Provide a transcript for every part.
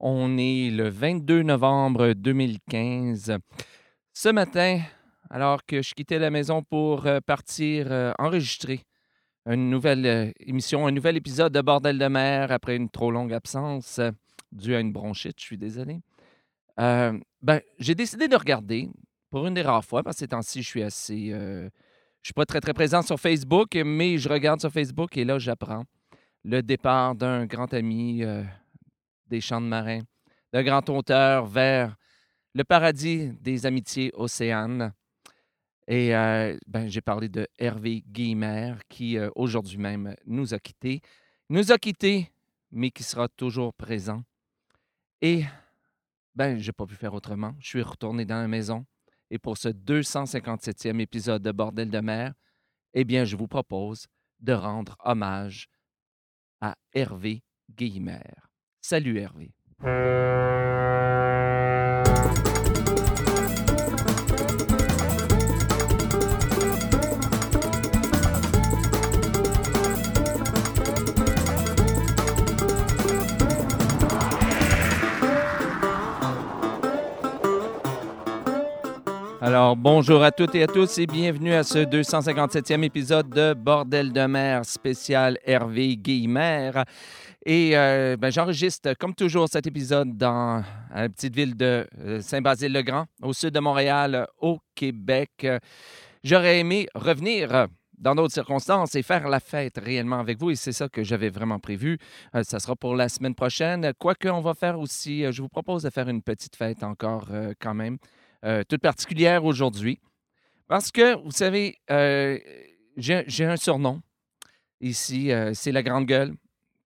On est le 22 novembre 2015. Ce matin, alors que je quittais la maison pour euh, partir euh, enregistrer une nouvelle euh, émission, un nouvel épisode de Bordel de mer après une trop longue absence due à une bronchite, je suis désolé. Ben, j'ai décidé de regarder pour une des rares fois, parce que ces temps-ci, je suis assez. euh, je suis pas très, très présent sur Facebook, mais je regarde sur Facebook et là, j'apprends le départ d'un grand ami des champs de marins, d'un grand auteur vers le paradis des amitiés océanes. Et euh, ben, j'ai parlé de Hervé Guillemert qui euh, aujourd'hui même nous a quittés. Nous a quittés, mais qui sera toujours présent. Et ben, j'ai pas pu faire autrement. Je suis retourné dans la maison. Et pour ce 257e épisode de Bordel de mer, eh bien, je vous propose de rendre hommage à Hervé Guillemert. Salut Hervé. Alors, bonjour à toutes et à tous et bienvenue à ce 257e épisode de Bordel de mer spécial Hervé Guillemert. Et euh, ben, j'enregistre, comme toujours, cet épisode dans la petite ville de euh, Saint-Basile-le-Grand, au sud de Montréal, au Québec. J'aurais aimé revenir dans d'autres circonstances et faire la fête réellement avec vous. Et c'est ça que j'avais vraiment prévu. Euh, ça sera pour la semaine prochaine. Quoique, on va faire aussi, euh, je vous propose de faire une petite fête encore quand même, euh, toute particulière aujourd'hui. Parce que, vous savez, euh, j'ai un surnom ici, euh, c'est la grande gueule,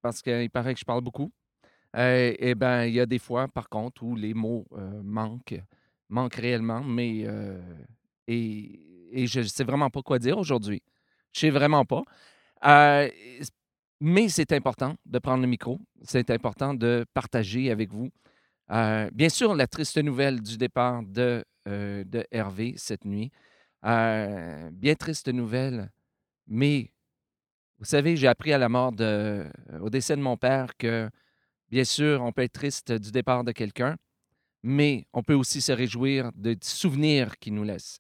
parce qu'il paraît que je parle beaucoup. Et bien, il y a des fois, par contre, où les mots manquent, manquent réellement, mais et, je ne sais vraiment pas quoi dire aujourd'hui. Je sais vraiment pas. Mais c'est important de prendre le micro. C'est important de partager avec vous. Euh, bien sûr, la triste nouvelle du départ de, euh, Hervé cette nuit. Euh, bien triste nouvelle, mais vous savez, j'ai appris à la mort de, au décès de mon père que, bien sûr, on peut être triste du départ de quelqu'un, mais on peut aussi se réjouir de souvenirs qu'il nous laisse.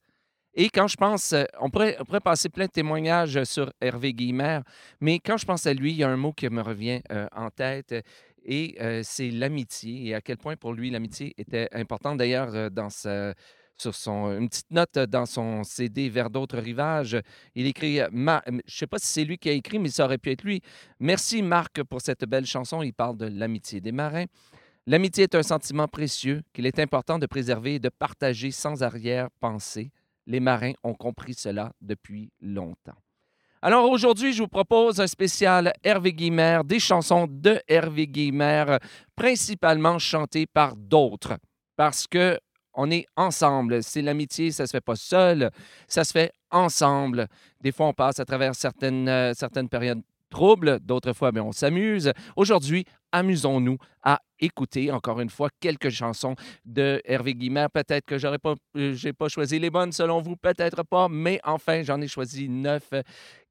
Et quand je pense, on pourrait, passer plein de témoignages sur Hervé Guillemert, mais quand je pense à lui, il y a un mot qui me revient en tête et c'est l'amitié et à quel point pour lui l'amitié était importante. D'ailleurs, dans sa- sur son, une petite note dans son CD Vers d'autres rivages, il écrit, je ne sais pas si c'est lui qui a écrit, mais ça aurait pu être lui. Merci Marc pour cette belle chanson. Il parle de l'amitié des marins. L'amitié est un sentiment précieux qu'il est important de préserver et de partager sans arrière-pensée. Les marins ont compris cela depuis longtemps. Alors aujourd'hui, je vous propose un spécial Hervé Guimard, des chansons de Hervé Guimard, principalement chantées par d'autres, parce que on est ensemble. C'est l'amitié, ça se fait pas seul, ça se fait ensemble. Des fois, on passe à travers certaines, euh, certaines périodes troubles, d'autres fois, bien, on s'amuse. Aujourd'hui, amusons-nous à écouter encore une fois quelques chansons de Hervé Guimard. Peut-être que j'aurais pas, euh, j'ai pas choisi les bonnes selon vous, peut-être pas, mais enfin, j'en ai choisi neuf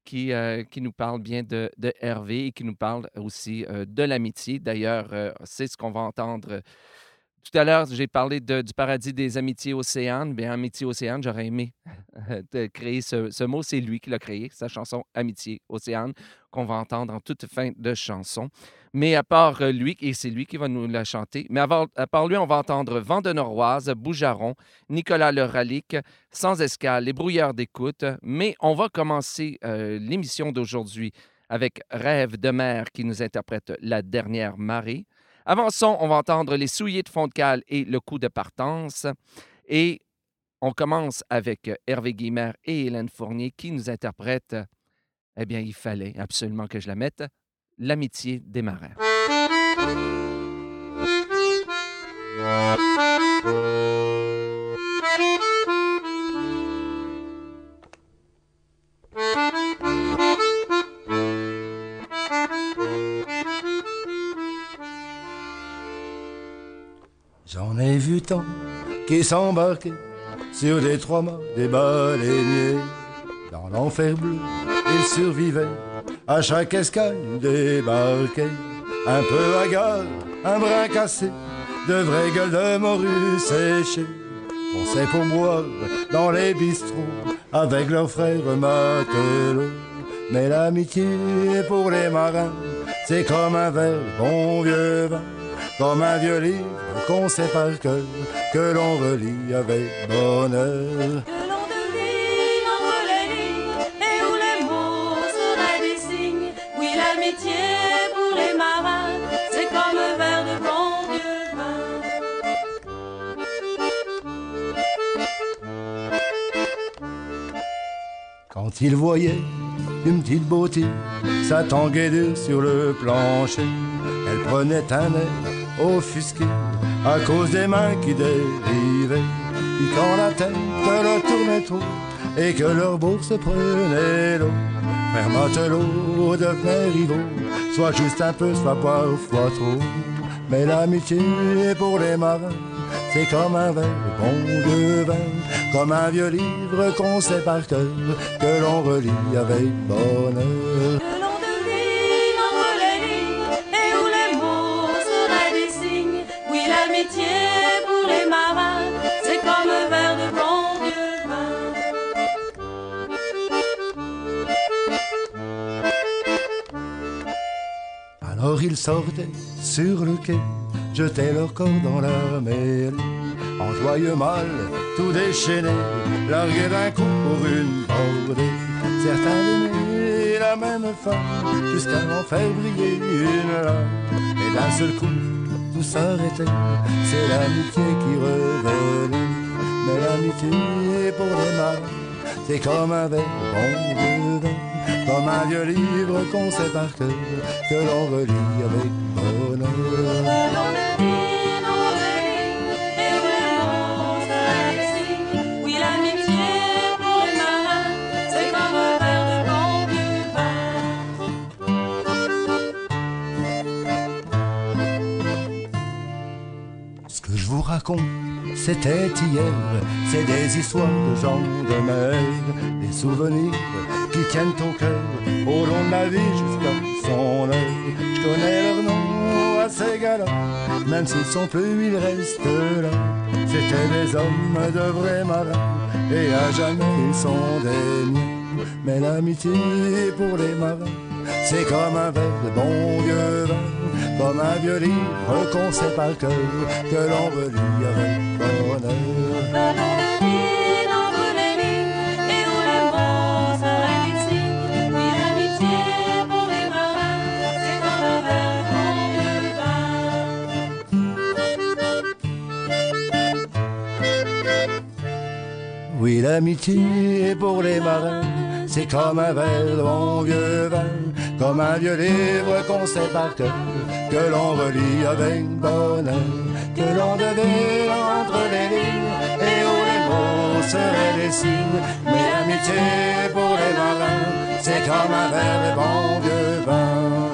qui, euh, qui nous parlent bien de, Hervé et qui nous parlent aussi euh, de l'amitié. D'ailleurs, euh, c'est ce qu'on va entendre. Tout à l'heure, j'ai parlé du paradis des amitiés océanes. Bien, amitié océane, j'aurais aimé de créer ce, mot. C'est lui qui l'a créé, sa chanson Amitié océane, qu'on va entendre en toute fin de chanson. Mais à part euh, lui, et c'est lui qui va nous la chanter, mais à part lui, on va entendre Vent de Noroise, Boujaron, Nicolas Le Ralic, Sans escale, Les brouilleurs d'écoute. Mais on va commencer euh, l'émission d'aujourd'hui avec Rêve de mer qui nous interprète La dernière marée. Avançons, on va entendre Les souliers de fond de cale et Le coup de partance. Et on commence avec euh, Hervé Guimard et Hélène Fournier qui nous interprètent, eh bien, il fallait absolument que je la mette, L'amitié des marins. J'en ai vu tant qui s'embarquaient sur des trois mâts des baleiniers. Dans l'enfer bleu, ils survivaient à chaque escale débarquaient. Un peu hagards, un brin cassé, de vraies gueules de morue séchées. On sait pour boire dans les bistrots avec leurs frères matelots. Mais l'amitié pour les marins, c'est comme un verre bon vieux vin, comme un vieux livre qu'on sait par cœur, que l'on relit avec bonheur. Que l'on devine entre les lignes et où les mots seraient des signes. Oui, l'amitié pour les marins, c'est comme un verre de bon vieux vin. Quand il voyait une petite beauté s'attanguer sur le plancher, elle prenait un air offusqué à cause des mains qui dérivaient. Puis quand la tête leur tournait trop et que leur bourse prenait l'eau, frère matelot devenait rivaux, soit juste un peu, soit parfois trop. Mais l'amitié pour les marins, c'est comme un verre bon vin, comme un vieux livre qu'on sait par cœur, que l'on relit avec bonheur. Ils sortaient sur le quai, jetaient leur corps dans la mêlée, en joyeux mal, tout déchaîné, largués d'un coup pour une bordée. Certains aimaient la même femme, jusqu'à en faire briller une lame. Et d'un seul coup, tout s'arrêtait, c'est l'amitié qui revenait. Mais l'amitié pour les marins, c'est comme un verre bon vieux vin. Comme un vieux livre qu'on sait par cœur, que l'on relit avec bonheur. Que l'on devine entre les lignes et où les mots seraient des signes. Oui, l'amitié pour les marins, c'est comme un verre de bon vieux vin. Ce que je vous raconte, c'était hier, c'est des histoires de gens de mer, des souvenirs qui tiennent au cœur, au long de la vie jusqu'à son heure. Je connais leur nom à ces gars-là, même s'ils sont plus, ils restent là. C'était des hommes de vrais marins, et à jamais ils sont des. Mais l'amitié pour les marins, c'est comme un verre de bon vieux vin, comme un vieux livre qu'on sait par cœur, que l'on relit avec bonheur. Que l'on devine entre les lignes et où les seraient des signes. Oui, l'amitié pour les marins, c'est comme un verre bon vieux vin. Oui, l'amitié pour les marins, c'est comme un verre bon vieux vin, comme un vieux livre qu'on sait par cœur, que l'on relit avec bonheur, que l'on devine entre les lignes et où les mots seraient des signes. Mais l'amitié pour les marins, c'est comme un verre de bon vieux vin.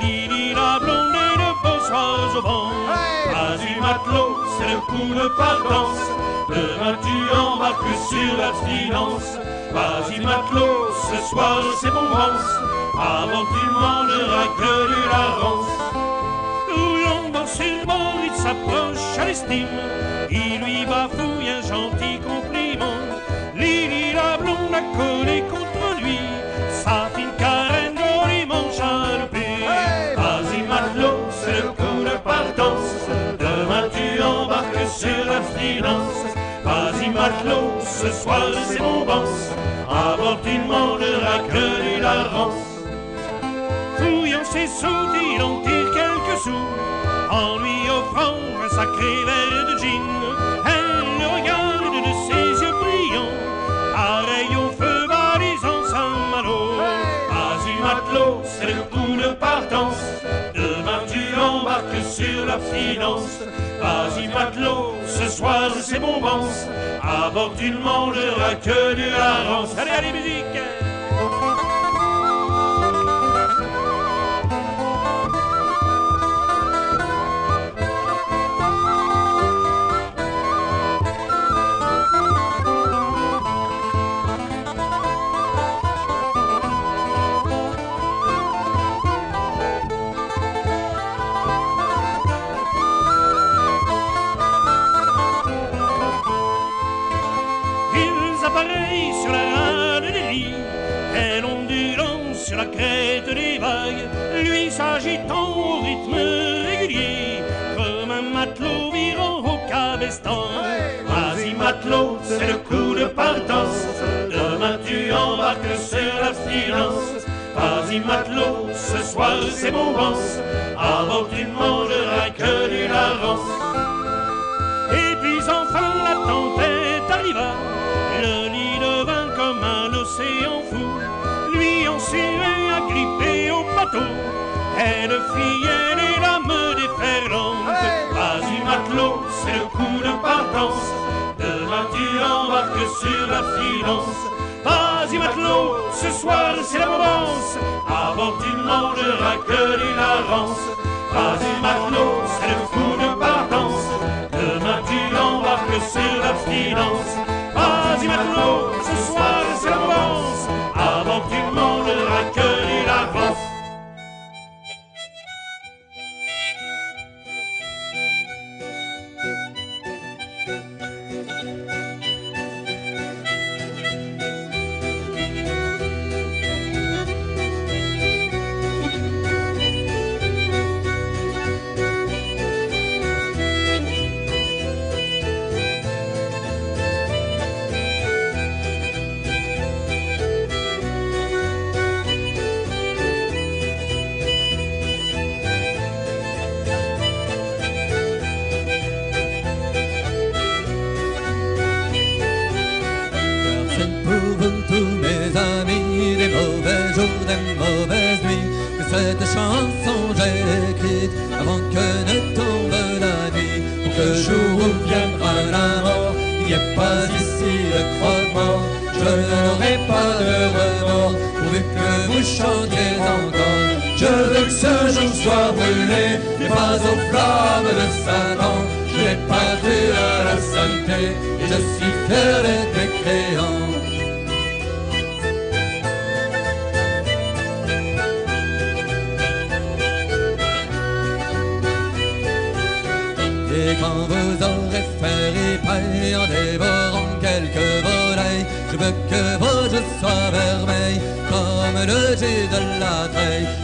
Lily la blonde et beaux soirs au vent. Vas-y matelot, c'est le coup de partance. Demain tu embarques sur l'abstinence. Vas-y matelot, ce soir c'est bon vence. Avant tu mangeras que du. Roulant dans sur bord, il s'approche à l'estime. Il lui bafouille un gentil compliment. Lily la blonde a collé contre lui. Sa fine sur l'abstinence. Vas-y matelot, ce soir c'est bon vence. Avant tu ne mangeras que larance. Fouillant ses sous, il en tire quelques sous en lui offrant un sacré verre de gin. Elle le regarde de ses yeux brillants, pareil au feu balisant Saint-Malo. Vas-y matelot, c'est le coup de partance. Demain tu embarques sur l'abstinence. Vas-y matelot, ce soir c'est bon vence. À bord tu ne mangeras que du hareng. Allez, allez, musique! Avant tu ne mangeras que du larance. Et puis enfin la tempête arriva, le lit devint comme un océan fou, lui en suait agrippé au bateau, elle fuyait les lames déferlantes. Vas-y matelot, c'est le coup de partance, demain tu embarques sur la silence. Vas-y matelot, ce soir c'est la romance, avant tu ne mangeras que larance. Vas-y matelot, c'est le coup de partance, demain tu embarques sur l'abstinence. Vas-y matelot,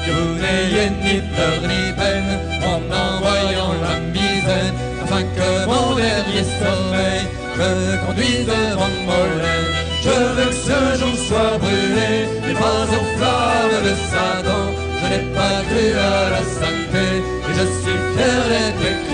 que vous n'ayez ni peur ni peine en envoyant la misère, afin que mon dernier sommeil me conduise devant Molène. Je veux que ce jour soit brûlé, mais pas aux flammes de Satan. Je n'ai pas cru à la sainteté, et je suis fier d'être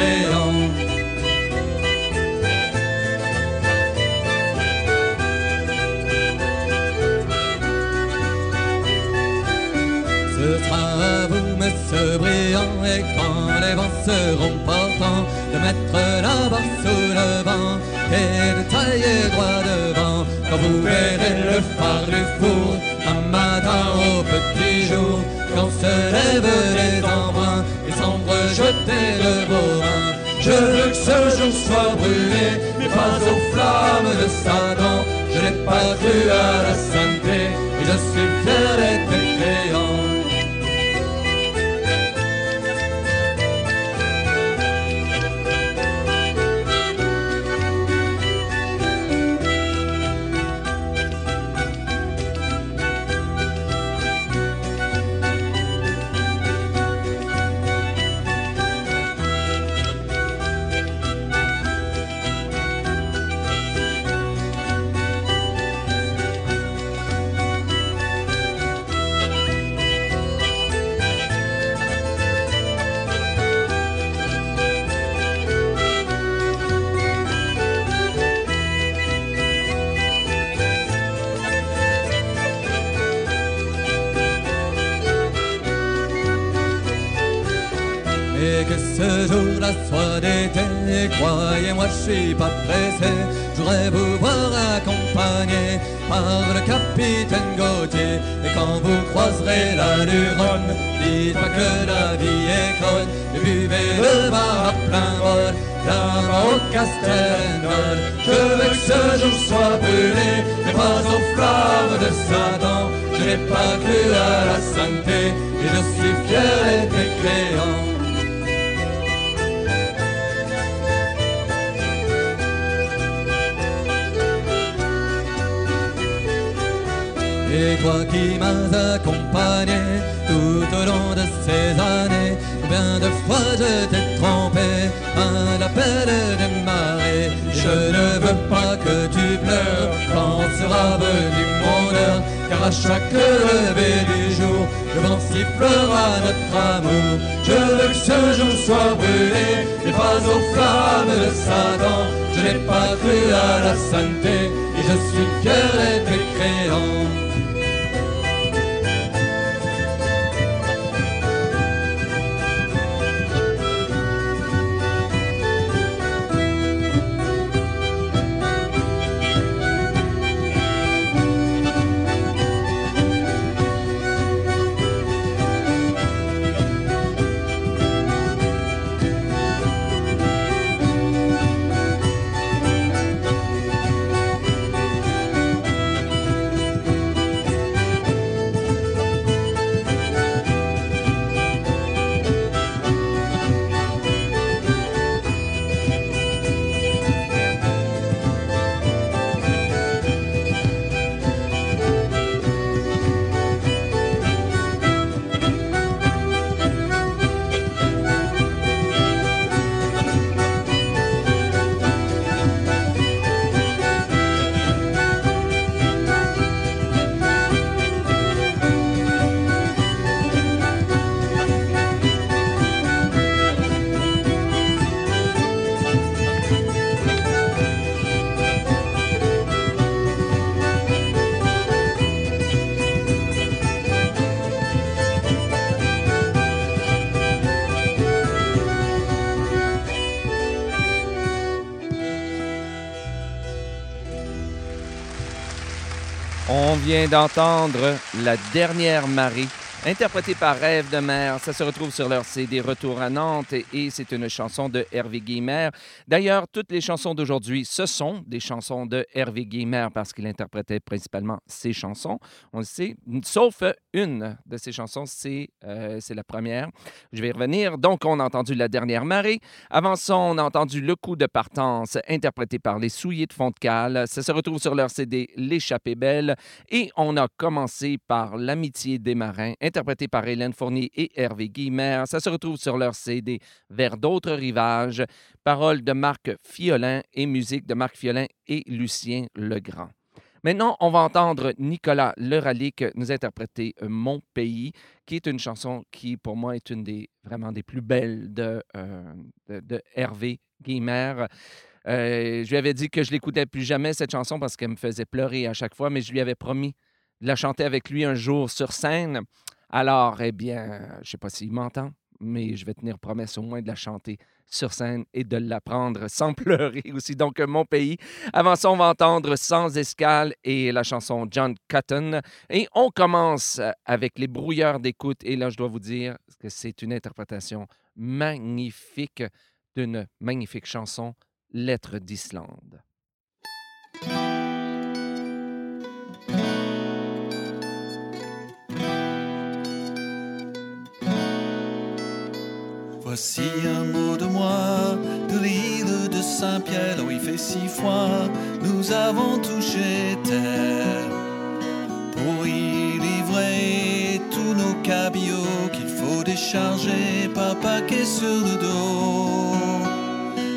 Quand les vents seront portants, de mettre la barre sous le vent et de tailler droit devant. Quand vous verrez le phare du four, un matin au petit jour, quand se lèvent les embruns et semblent jeter le beau vin. Je veux que ce jour soit brûlé, mais pas aux flammes de Satan. Je n'ai pas cru à la sainteté et je suis fier d'être croyez-moi, je suis pas pressé. Je voudrais vous voir accompagné par le capitaine Gauthier. Et quand vous croiserez la Luronne, dites pas que la vie est conne. Et buvez le bar à plein bol, là-bas au Castelnol. Je veux que ce jour soit brûlé, mais pas aux flammes de Satan. Je n'ai pas cru à la sainteté, et je suis fier d'être mécréant. Et toi qui m'as accompagné tout au long de ces années, combien de fois je t'ai trompé à l'appel des marées. Je ne veux pas que tu pleures quand sera venu mon heure, car à chaque lever du jour, le vent sifflera notre amour. Je veux que ce jour soit brûlé, et pas aux flammes de Satan. Je n'ai pas cru à la sainteté, et je suis fier d'être mécréant. On vient d'entendre La dernière marée, interprétée par Rêve de mer. Ça se retrouve sur leur CD Retour à Nantes et, c'est une chanson de Hervé Guimer. D'ailleurs, toutes les chansons d'aujourd'hui, ce sont des chansons de Hervé Guimer parce qu'il interprétait principalement ses chansons. On le sait, sauf une de ces chansons, c'est euh, la première. Je vais y revenir. Donc, on a entendu La dernière marée. Avant ça, on a entendu Le coup de partance, interprété par les Souliers de fond de cale. Ça se retrouve sur leur CD L'échappée belle. Et on a commencé par L'amitié des marins, interprété par Hélène Fournier et Hervé Guimer. Ça se retrouve sur leur CD Vers d'autres rivages. Paroles de Marc Fiolin et musique de Marc Fiolin et Lucien Legrand. Maintenant, on va entendre Nicolas Leralic nous interpréter euh, Mon pays, qui est une chanson qui, pour moi, est une des vraiment des plus belles de, euh, Hervé Guimer. Euh, je lui avais dit que je l'écoutais plus jamais, cette chanson, parce qu'elle me faisait pleurer à chaque fois, mais je lui avais promis de la chanter avec lui un jour sur scène. Alors, eh bien, je ne sais pas s'il m'entend, mais je vais tenir promesse au moins de la chanter sur scène et de l'apprendre sans pleurer aussi. Donc, mon pays. Avant ça, on va entendre Sans escale et la chanson John Cotton. Et on commence avec les brouilleurs d'écoute. Et là, je dois vous dire que c'est une interprétation magnifique d'une magnifique chanson, Lettre d'Islande. Voici un mot de moi, de l'île de Saint-Pierre, où il fait si froid, nous avons touché terre. Pour y livrer tous nos cabillots qu'il faut décharger par paquet sur le dos.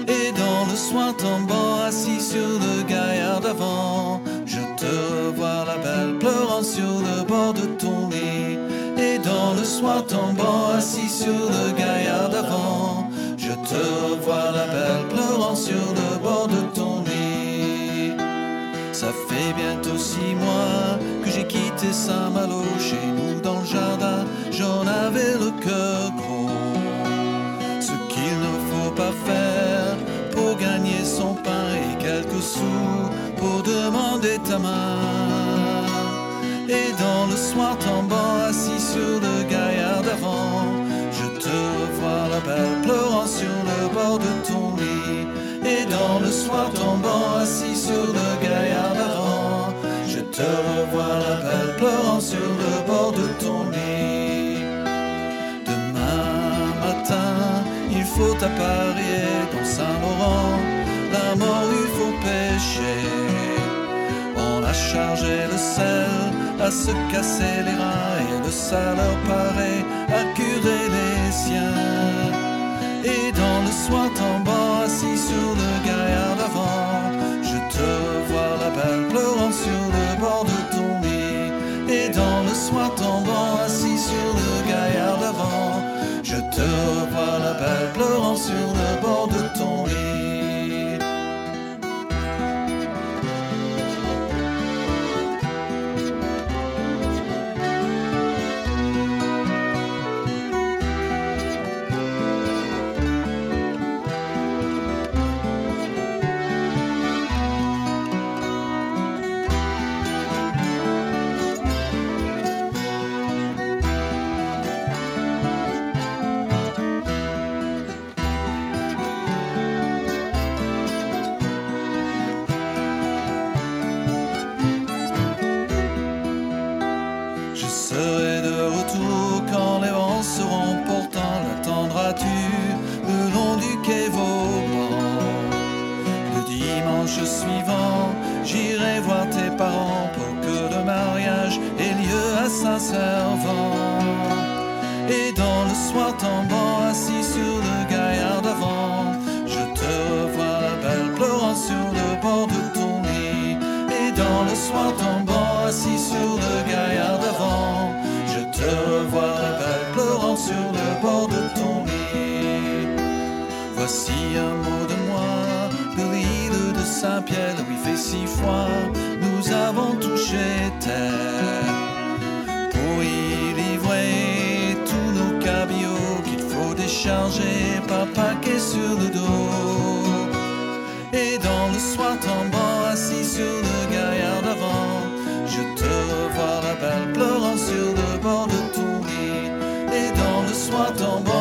Et dans le soir tombant, assis sur le gaillard d'avant, je te revois la belle pleurant sur le bord de soir tombant, assis sur le gaillard d'avant, je te revois la belle pleurant sur le bord de ton lit. Ça fait bientôt six mois que j'ai quitté Saint-Malo chez nous dans le jardin. J'en avais le cœur gros. Ce qu'il ne faut pas faire pour gagner son pain et quelques sous pour demander ta main. Et dans le soir tombant, assis sur le dans le soir tombant, assis sur le gaillard d'avant, je te revois la belle pleurant sur le bord de ton lit. Demain matin, il faut apparier dans Saint-Laurent, la mort il faut pêcher. On a chargé le sel à se casser les reins et le saleur paraît à curer les siens. Et dans le soir tombant assis sur le gaillard d'avant, je te vois la belle pleurant sur le bord de ton lit. Et dans le soir tombant assis sur le gaillard d'avant, je te vois la belle pleurant sur le bord de ton lit. Et dans le soir tombant, assis sur le gaillard d'avant, je te revois la belle pleurant sur le bord de ton lit. Et dans le soir tombant, assis sur le gaillard d'avant, je te revois la belle pleurant sur le bord de ton lit. Voici un mot de moi, de l'île de Saint-Pierre, où il fait si froid, nous avons touché terre. Tous nos cabillots qu'il faut décharger par paquet sur le dos. Et dans le soir tombant, assis sur le gaillard d'avant, je te revois la belle pleurant sur le bord de ton lit. Et dans le soir tombant,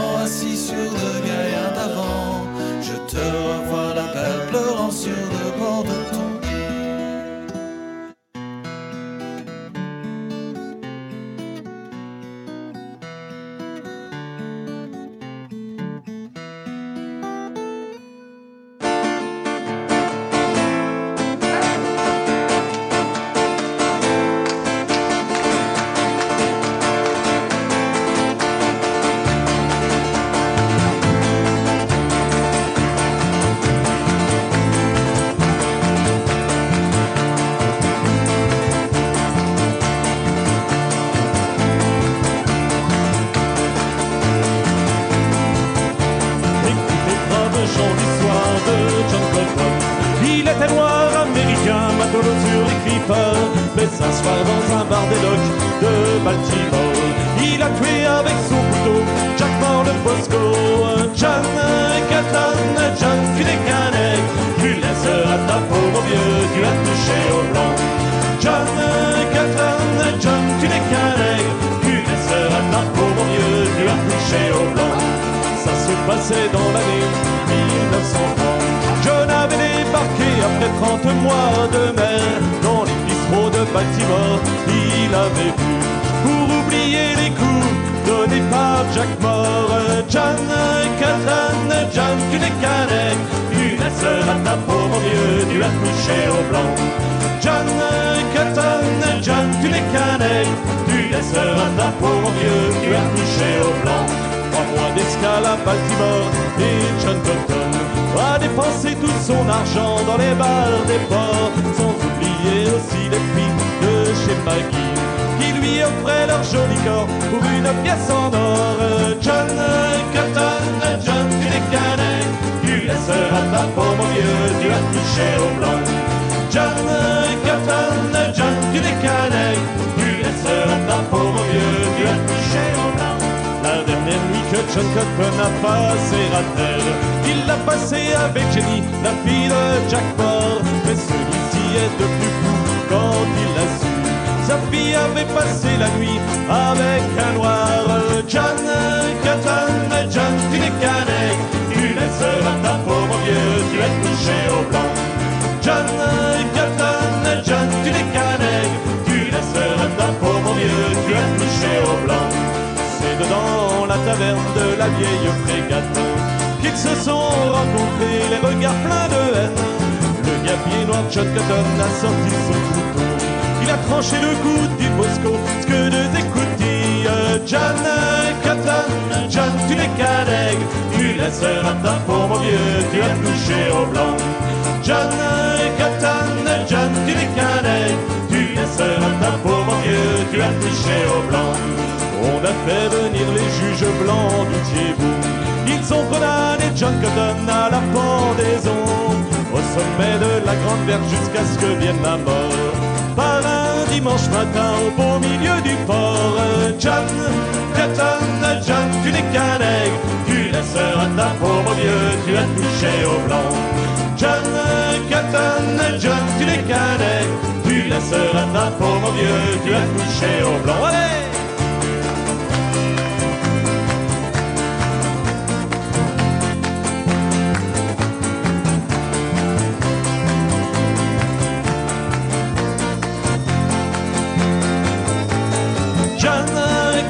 Qu'un aigle. Tu laisseras ta mon vieux, tu as touché au blanc. John Cotton, John, tu n'es qu'un. Tu laisseras ta mon vieux, tu as touché au blanc. Trois mois d'escale à Baltimore et John Cotton a dépensé tout son argent dans les bars des ports, sans oublier aussi les filles de chez Maggie qui lui offraient leur joli corps pour une pièce en or. Touché au. John Cotton, John, qu'un aigle, tu laisseras ta peau, mon vieux, tu as touché au blanc. La dernière nuit que John Cotton a passé à terre, il l'a passé avec Jenny, la fille de Jack Moore. Mais celui-ci est devenu fou quand il l'a su. Sa fille avait passé la nuit avec un noir. John Cotton, John, tu aigle, tu laisseras ta peau, mon vieux, tu as touché au blanc. John Cotton, John, tu n'es qu'un aigle, tu laisseras ta mon vieux, tu as touché au blanc. C'est dedans la taverne de la vieille frégate qu'ils se sont rencontrés, les regards pleins de haine. Le gabier noir John Cotton a sorti son couteau. Il a tranché le cou du Bosco, ce que deux écoutilles. John Cotton, John, tu n'es qu'un aigle, tu laisseras ta mon vieux, tu as touché au blanc. John Cotton, John, tu n'es qu'un tu laisseras ta peau, mon vieux, tu as touché au blanc. On a fait venir les juges blancs du Thiébou. Ils ont condamné John Cotton à la pendaison au sommet de la grande verre jusqu'à ce que vienne la mort. Par un dimanche matin au beau milieu du port, John Cotton, John, tu n'es qu'un aigle, tu laisseras ta mon vieux, tu as touché au blanc. John tu n'es qu'un tu laisseras ta peau, mon vieux, tu as touché au blanc. Allez! John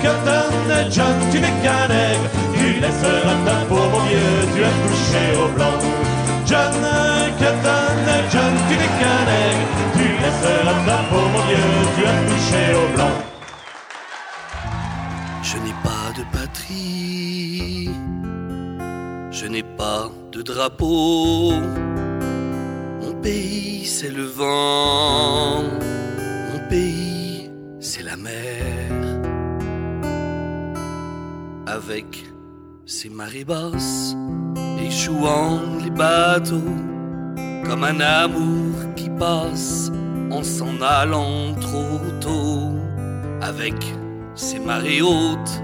Cotton, John, tu n'es qu'un aigle, tu laisseras ta peau, mon vieux, tu as touché au blanc. John John, tu n'es qu'un tu peau, mon vieux, tu as touché au blanc. Je n'ai pas de patrie, je n'ai pas de drapeau. Mon pays, c'est le vent, mon pays, c'est la mer. Avec ses marées basses, échouant les bateaux, comme un amour qui passe en s'en allant trop tôt. Avec ces marées hautes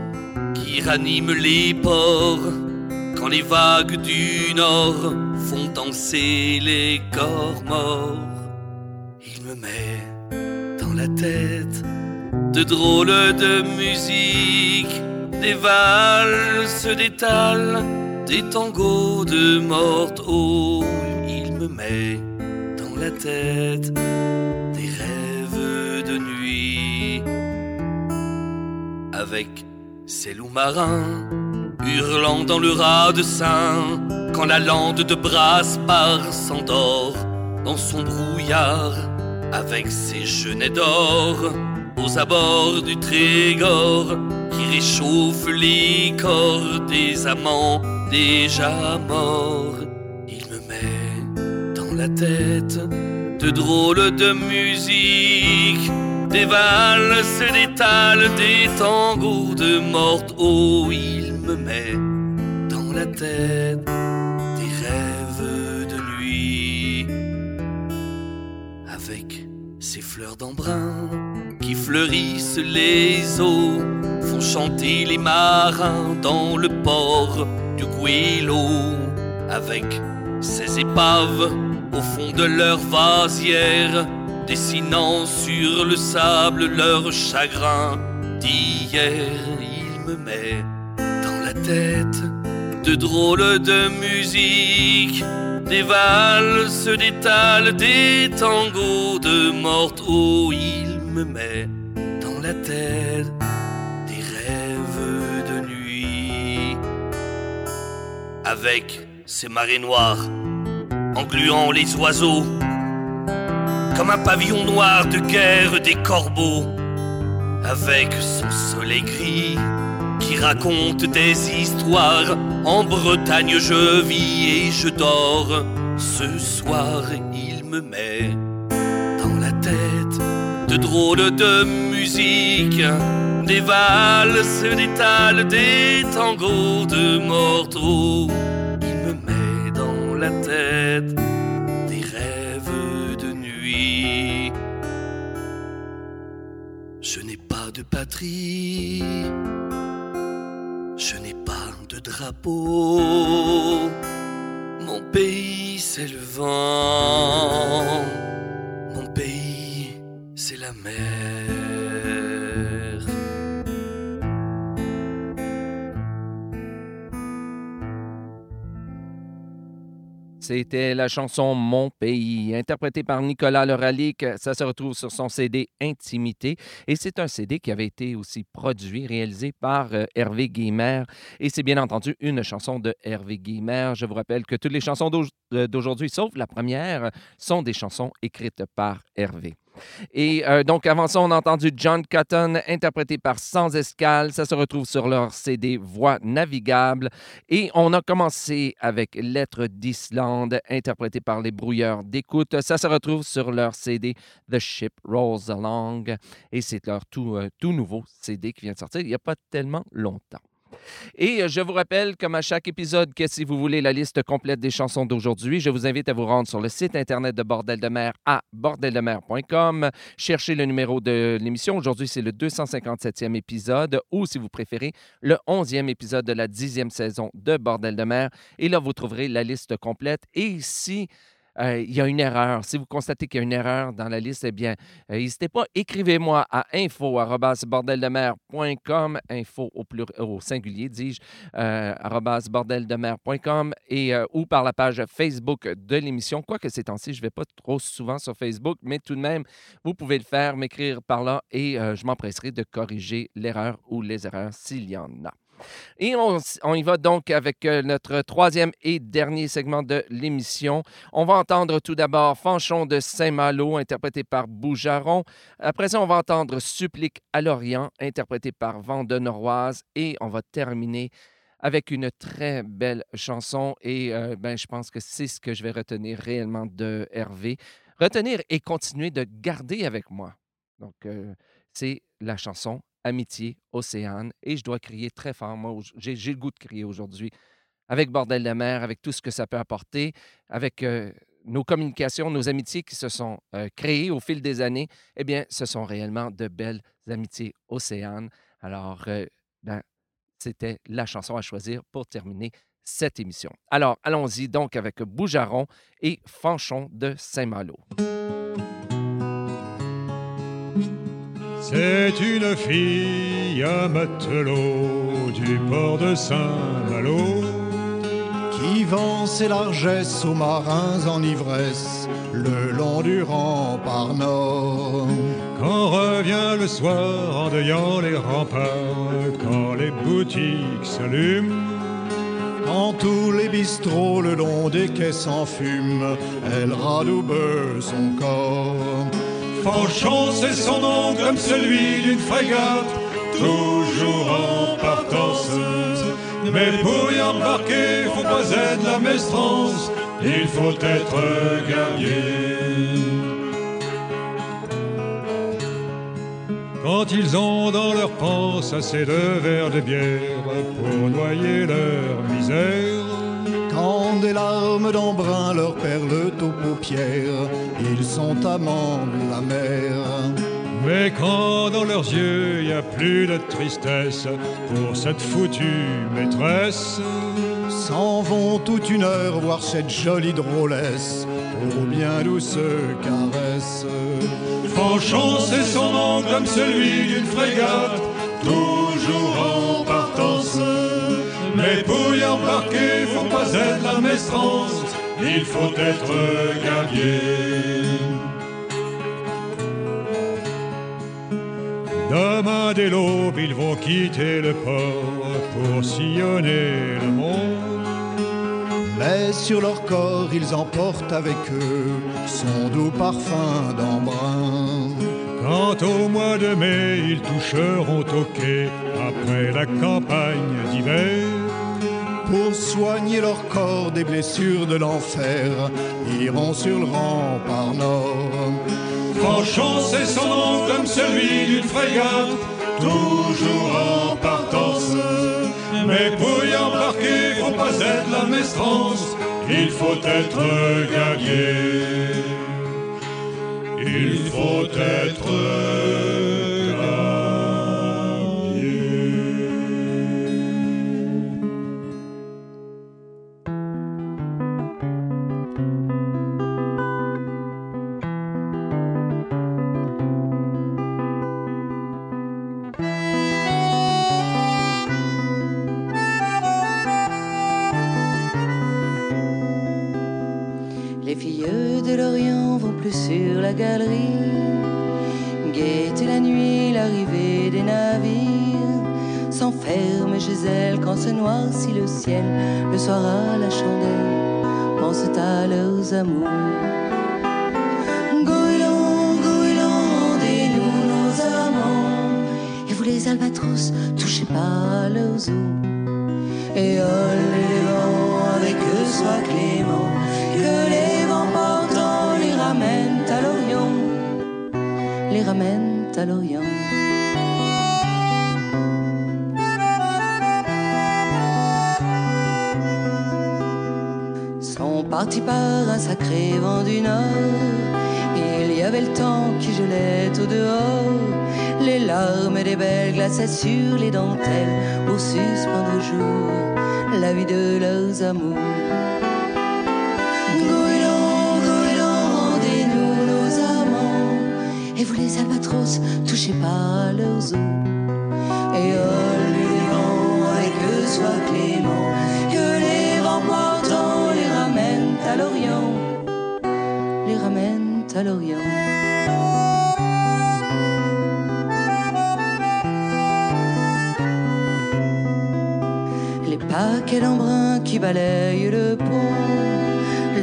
qui raniment les ports quand les vagues du nord font danser les corps morts. Il me met dans la tête de drôles de musique, des valses, des tals, des tangos de morte. Il me met dans la tête des rêves de nuit avec ces loups marins hurlant dans le raz de sein quand la lande de Braspar s'endort dans son brouillard avec ses genêts d'or aux abords du Trégor qui réchauffe les corps des amants déjà morts. Tête de drôles de musique des valses, des tales, des tangos de morte. Oh, il me met dans la tête des rêves de nuit. Avec ces fleurs d'embrun qui fleurissent les eaux, font chanter les marins dans le port du Guélo. Avec ces épaves au fond de leur vasière dessinant sur le sable leur chagrin d'hier. Il me met dans la tête de drôles de musique, des valses, des tales, des tangos de morte. Oh, il me met dans la tête des rêves de nuit. Avec ses marées noires, engluant les oiseaux, comme un pavillon noir de guerre des corbeaux, avec son soleil gris qui raconte des histoires. En Bretagne je vis et je dors. Ce soir il me met dans la tête de drôles de musique, des valses, des tales, des tangos de morteau. Tête des rêves de nuit. Je n'ai pas de patrie, je n'ai pas de drapeau. Mon pays, c'est le vent. Mon pays, c'est la mer. C'était la chanson Mon pays, interprétée par Nicolas Leralic. Ça se retrouve sur son CD Intimité. Et c'est un CD qui avait été aussi produit, réalisé par euh, Hervé Guimer. Et c'est bien entendu une chanson de Hervé Guimer. Je vous rappelle que toutes les chansons euh, d'aujourd'hui, sauf la première, sont des chansons écrites par Hervé. Et euh, donc, avant ça, on a entendu John Cotton, interprété par Sans Escale. Ça se retrouve sur leur CD Voix navigable. Et on a commencé avec Lettres d'Islande, interprété par les brouilleurs d'écoute. Ça se retrouve sur leur CD The Ship Rolls Along. Et c'est leur tout, euh, tout nouveau CD qui vient de sortir il n'y a pas tellement longtemps. Et euh, je vous rappelle, comme à chaque épisode, que si vous voulez la liste complète des chansons d'aujourd'hui, je vous invite à vous rendre sur le site Internet de Bordel de mer à bordeldemer.com. Cherchez le numéro de l'émission. Aujourd'hui, c'est le 257e épisode, ou si vous préférez, le 11e épisode de la 10e saison de Bordel de mer. Et là, vous trouverez la liste complète. Et si euh, il y a une erreur, si vous constatez qu'il y a une erreur dans la liste, eh bien, euh, n'hésitez pas, écrivez-moi à info@bordeldemer.com, info au, pluri- au singulier, dis-je, euh, bordeldemer.com et euh, ou par la page Facebook de l'émission. Quoique ces temps-ci, je ne vais pas trop souvent sur Facebook, mais tout de même, vous pouvez le faire, m'écrire par là et euh, je m'empresserai de corriger l'erreur ou les erreurs s'il y en a. Et on, y va donc avec euh, notre troisième et dernier segment de l'émission. On va entendre tout d'abord Fanchon de Saint-Malo, interprété par Boujaron. Après ça, on va entendre Supplique à l'Orient, interprété par Noroise. Et on va terminer avec une très belle chanson. Et euh, ben, je pense que c'est ce que je vais retenir réellement de Hervé. Retenir et continuer de garder avec moi. Donc, euh, c'est la chanson Amitié, Océane. Et je dois crier très fort. Moi, j'ai le goût de crier aujourd'hui avec Bordel de mer, avec tout ce que ça peut apporter, avec euh, nos communications, nos amitiés qui se sont euh, créées au fil des années. Eh bien, ce sont réellement de belles amitiés Océane. Alors, euh, ben, c'était la chanson à choisir pour terminer cette émission. Alors, allons-y donc avec Boujaron et Fanchon de Saint-Malo. C'est une fille à matelot du port de Saint-Malo. qui vend ses largesses aux marins en ivresse le long du rempart nord. Quand revient le soir en deuillant les remparts, quand les boutiques s'allument, Dans tous les bistrots le long des quais s'enfument, elle radoube son corps. Fanchon, c'est son nom comme celui d'une frégate, toujours en partance. Mais pour y embarquer, faut pas être la mestrance, il faut être guerrier. Quand ils ont dans leur panse assez de verres de bière pour noyer leur misère, des larmes d'embrun leur perlent aux paupières, ils sont amants de la mer. Mais quand dans leurs yeux y a plus de tristesse pour cette foutue maîtresse, S'en vont toute une heure voir cette jolie drôlesse pour bien douce caresse. Fanchon, c'est son nom comme celui d'une frégate, toujours en partance. Embarquer, faut pas être la maestrance, il faut être gabier. Demain dès l'aube, ils vont quitter le port pour sillonner le monde. Mais sur leur corps, ils emportent avec eux son doux parfum d'embrun. Quant au mois de mai, ils toucheront au quai après la campagne d'hiver. Pour soigner leur corps des blessures de l'enfer, iront sur le rempart nord. Franchon, c'est son comme celui d'une frégate, toujours en partance. Mais pour y embarquer, faut pas être la maestrance, il faut être gabier. Il faut être le soir à la chandelle, pensent à leurs amours. Goéland, goéland, rendez-nous nos amants, et vous les albatros, touchez pas leurs os. Et oh, les vents avec eux soient clément, que les vents portants les ramènent à l'Orient, les ramènent à l'Orient. Sont partis par un sacré vent du nord. Il y avait le temps qui gelait au dehors. Les larmes des belles glaçaient sur les dentelles pour suspendre au jour la vie de leurs amours. Goéland, goéland, rendez-nous nos amants. Et vous les albatros, touchez pas leurs os. Et oh, les vents avec eux soient clément, que les vents portants ramènent à l'Orient. Les paquets d'embrun qui balayent le pont,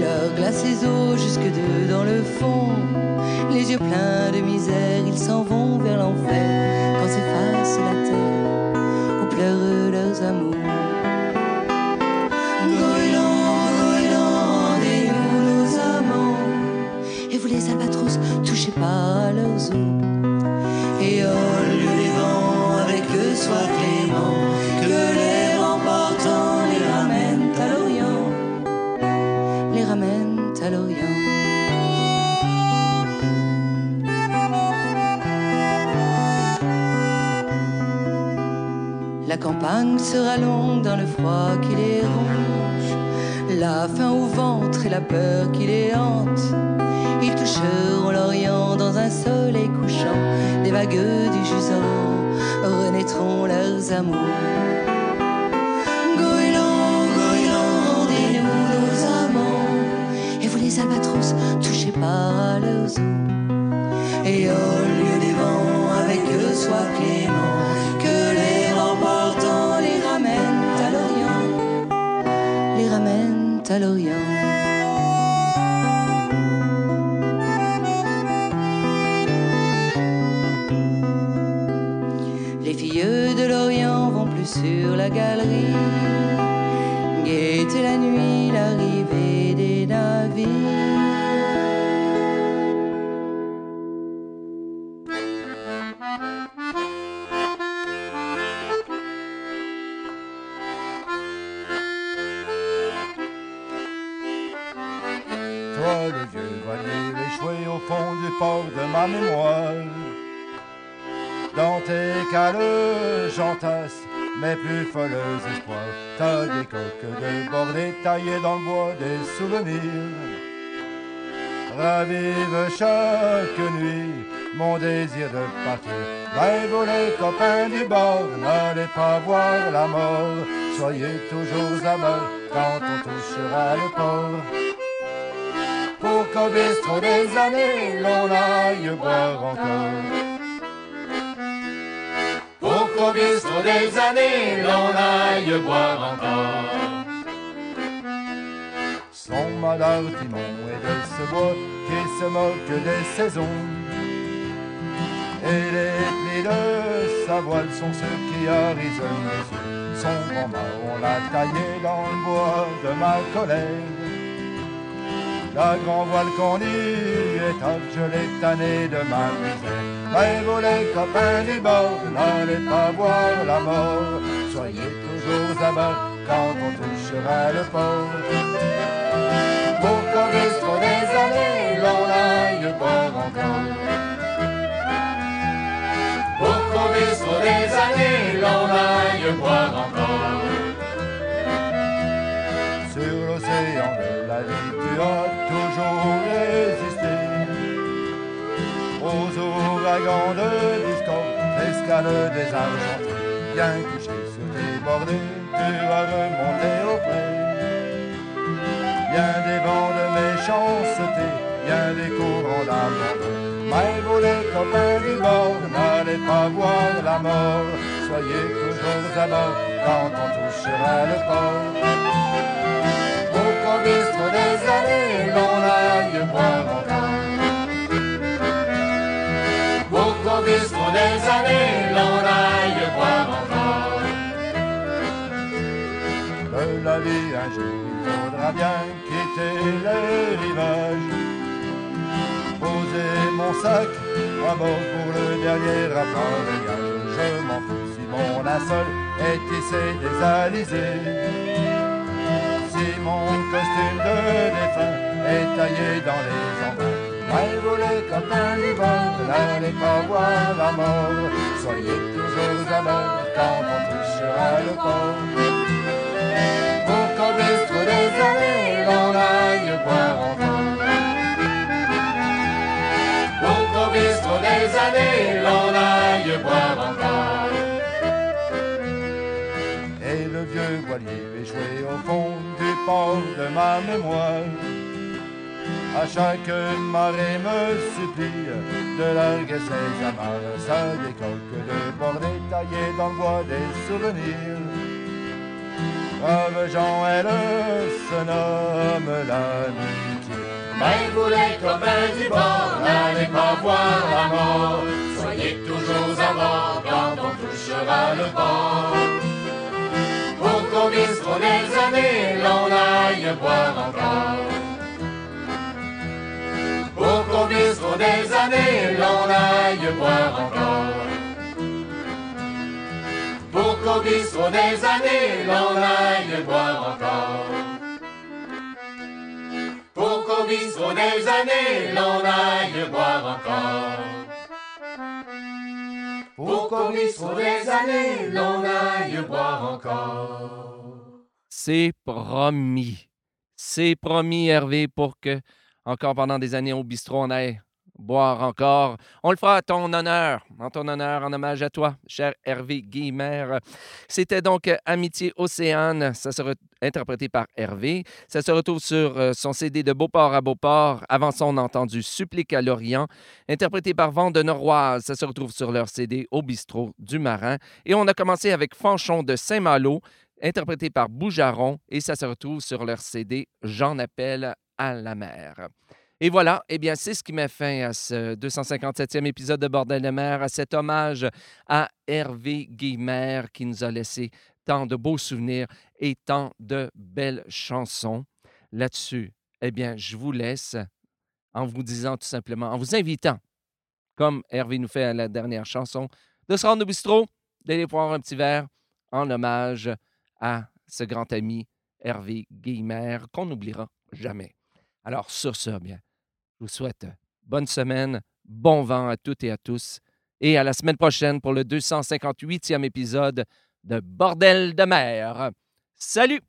leur glace les eaux jusque deux dans le fond. Les yeux pleins de misère, ils s'en vont vers l'enfer quand s'efface la terre Et oh, lieu des vents, avec eux soient clément, que les vents portants les ramènent à l'Orient, les ramènent à l'Orient. La campagne sera longue dans le froid qui les ronge, la faim au ventre et la peur qui les hante. Ils toucheront l'Orient dans un soleil couchant, des vagues du jusant renaîtront leurs amours. Albatros, touchez pas à leurs os. Et au lieu des vents, avec eux soient clément, que les vents portants les ramènent à l'Orient, les ramènent à l'Orient. Taillées dans le bois des souvenirs. Ravive chaque nuit mon désir de partir Mais vous les copains du bord, n'allez pas voir la mort. Soyez toujours à bord quand on touchera le port. Pour qu'au bistrot des années, l'on aille boire encore. Pour qu'au bistrot des années, l'on aille boire encore. Son malheur Timon est de ce bois qui se moque des saisons. Et les plis de sa voile sont ceux qui yeux. Son grand on l'a taillé dans le bois de ma collègue. La grand voile qu'on est off, je l'ai tanné de ma misère. Mais vous les copains du bord, n'allez pas voir la mort. Soyez toujours à bord quand on touchera le port. Boire encore. Pour qu'au bistrot des années, l'on aille boire encore. Sur l'océan de la vie, tu as toujours résisté aux ouragans de discorde, l'escale des argentés. Bien couché sur tes bordées, tu as remonté au près. Bien des vents de méchanceté, bien des courants d'abandon. Mais vous les copains du bord, n'allez pas voir la mort. Soyez toujours à bord quand on touchera le port. Qu'au bistrot des années, l'on aille boire encore. Qu'au bistrot des années, l'on aille boire encore. De la vie un jour, il faudra bien quitter le rivage. Poser mon sac à bord pour le dernier appareillage. Je m'en fous si mon linceul est tissé des alizés. Si mon costume de défunt est taillé dans les embruns. Mais vous les copains du n'allez pas voir la mort. Soyez toujours à bord quand on touchera le port. Pour bistrot des années, l'on aille boire encore. Des années, l'on aille boire encore. Et le vieux voilier échoué au fond du port de ma mémoire. À chaque marée me supplie de larguer ses amarres. Ça décoque de bordées taillées dans le bois des souvenirs. Brave Jean, elle se nomme l'amitié. Mais vous les du bord, n'allez pas voir la mort. Soyez toujours à bord quand on touchera le port. Pour qu'au bistrot des années, l'on aille boire encore. Pour qu'au bistrot des années, l'on aille boire encore. Pour qu'au bistrot des années, l'on aille boire encore. Pour qu'au bistrot des années, l'on aille boire encore. Pour qu'au bistrot des années, l'on aille boire encore. C'est promis. C'est promis, Hervé, pour que, encore pendant des années au bistrot, on aille boire encore. On le fera à ton honneur, en ton honneur, en hommage à toi, cher Hervé Guillemère. C'était donc Amitié Océane. Ça sera interprété par Hervé. Ça se retrouve sur euh, son CD de Beauport à Beauport. Avant ça, on a entendu Supplique à l'Orient, interprété par Vent de Noroise. Ça se retrouve sur leur CD Au bistrot du Marin. Et on a commencé avec Fanchon de Saint-Malo, interprété par Boujaron. Et ça se retrouve sur leur CD J'en appelle à la mer. Et voilà, eh bien, c'est ce qui met fin à ce 257e épisode de Bordel de mer, à cet hommage à Hervé Guillemère qui nous a laissé tant de beaux souvenirs et tant de belles chansons. Là-dessus, eh bien, je vous laisse en vous disant tout simplement, en vous invitant, comme Hervé nous fait à la dernière chanson, de se rendre au bistrot, d'aller boire un petit verre en hommage à ce grand ami Hervé Guillemère qu'on n'oubliera jamais. Alors, sur ce, bien, je vous souhaite bonne semaine, bon vent à toutes et à tous, et à la semaine prochaine pour le 258e épisode de Bordel de mer. Salut!